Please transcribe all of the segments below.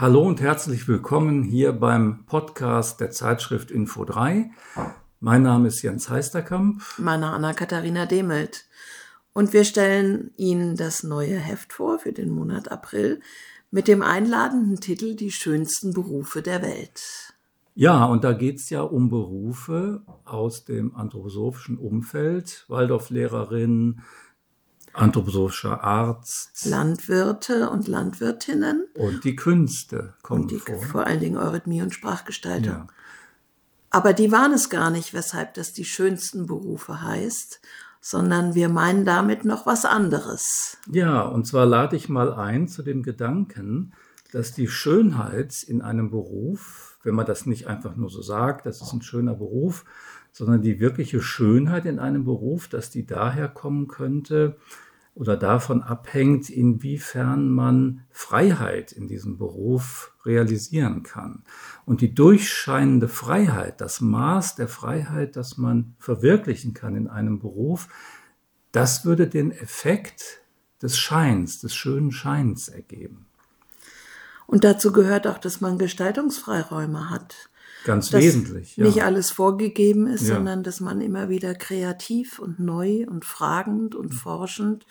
Hallo und herzlich willkommen hier beim Podcast der Zeitschrift Info 3. Mein Name ist Jens Heisterkamp. Meine Anna-Katharina Demelt. Und wir stellen Ihnen das neue Heft vor für den Monat April mit dem einladenden Titel Die schönsten Berufe der Welt. Ja, und da geht's ja um Berufe aus dem anthroposophischen Umfeld, Waldorflehrerin, anthroposophischer Arzt. Landwirte und Landwirtinnen. Und die Künste kommen und die, vor. Vor allen Dingen Eurythmie und Sprachgestaltung. Ja. Aber die waren es gar nicht, weshalb das die schönsten Berufe heißt, sondern wir meinen damit noch was anderes. Ja, und zwar lade ich mal ein zu dem Gedanken, dass die Schönheit in einem Beruf, wenn man das nicht einfach nur so sagt, das ist ein schöner Beruf, sondern die wirkliche Schönheit in einem Beruf, dass die daher kommen könnte oder davon abhängt, inwiefern man Freiheit in diesem Beruf realisieren kann. Und die durchscheinende Freiheit, das Maß der Freiheit, das man verwirklichen kann in einem Beruf, das würde den Effekt des Scheins, des schönen Scheins ergeben. Und dazu gehört auch, dass man Gestaltungsfreiräume hat. Ganz dass wesentlich. Ja. Nicht alles vorgegeben ist, Ja. sondern dass man immer wieder kreativ und neu und fragend und forschend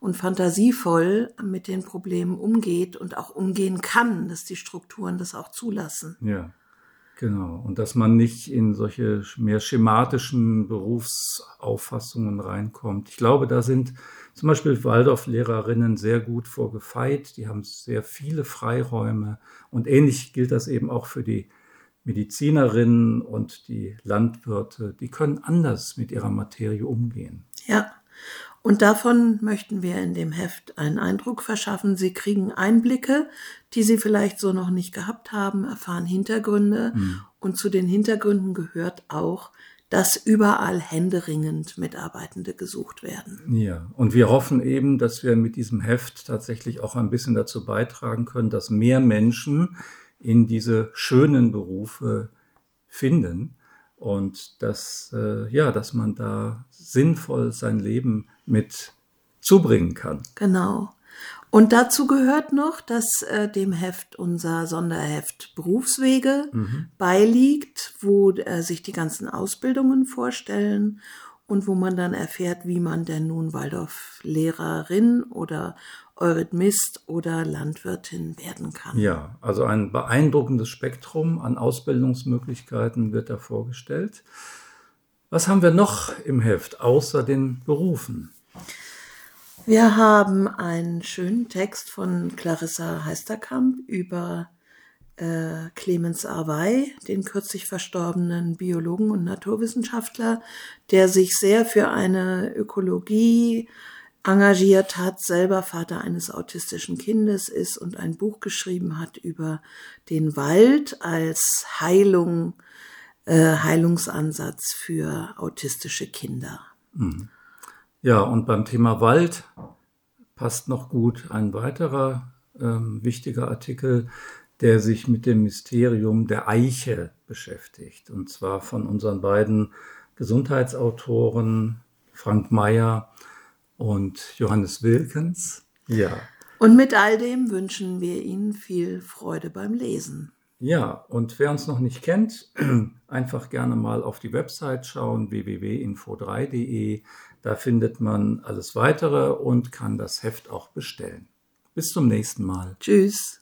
und fantasievoll mit den Problemen umgeht und auch umgehen kann, dass die Strukturen das auch zulassen. Ja, genau. Und dass man nicht in solche mehr schematischen Berufsauffassungen reinkommt. Ich glaube, da sind zum Beispiel Waldorf-Lehrerinnen sehr gut vorgefeit. Die haben sehr viele Freiräume. Und ähnlich gilt das eben auch für die Medizinerinnen und die Landwirte. Die können anders mit ihrer Materie umgehen. Ja. Und davon möchten wir in dem Heft einen Eindruck verschaffen. Sie kriegen Einblicke, die Sie vielleicht so noch nicht gehabt haben, erfahren Hintergründe. Und zu den Hintergründen gehört auch, dass überall händeringend Mitarbeitende gesucht werden. Ja, und wir hoffen eben, dass wir mit diesem Heft tatsächlich auch ein bisschen dazu beitragen können, dass mehr Menschen in diese schönen Berufe finden und dass, äh, ja, dass man da sinnvoll sein Leben mit zubringen kann. Genau. Und dazu gehört noch, dass äh, dem Heft unser Sonderheft Berufswege beiliegt, wo äh, sich die ganzen Ausbildungen vorstellen und wo man dann erfährt, wie man denn nun Waldorf-Lehrerin oder Eurythmist oder Landwirtin werden kann. Ja, also ein beeindruckendes Spektrum an Ausbildungsmöglichkeiten wird da vorgestellt. Was haben wir noch im Heft außer den Berufen? Wir haben einen schönen Text von Clarissa Heisterkamp über äh, Clemens Arvey, den kürzlich verstorbenen Biologen und Naturwissenschaftler, der sich sehr für eine Ökologie engagiert hat, selber Vater eines autistischen Kindes ist und ein Buch geschrieben hat über den Wald als Heilung, äh, Heilungsansatz für autistische Kinder. Ja, und beim Thema Wald passt noch gut ein weiterer ähm, wichtiger Artikel, der sich mit dem Mysterium der Eiche beschäftigt. Und zwar von unseren beiden Gesundheitsautoren Frank Mayer und Johannes Wilkens. Ja. Und mit all dem wünschen wir Ihnen viel Freude beim Lesen. Ja, und wer uns noch nicht kennt, einfach gerne mal auf die Website schauen, www.info3.de. Da findet man alles weitere und kann das Heft auch bestellen. Bis zum nächsten Mal. Tschüss.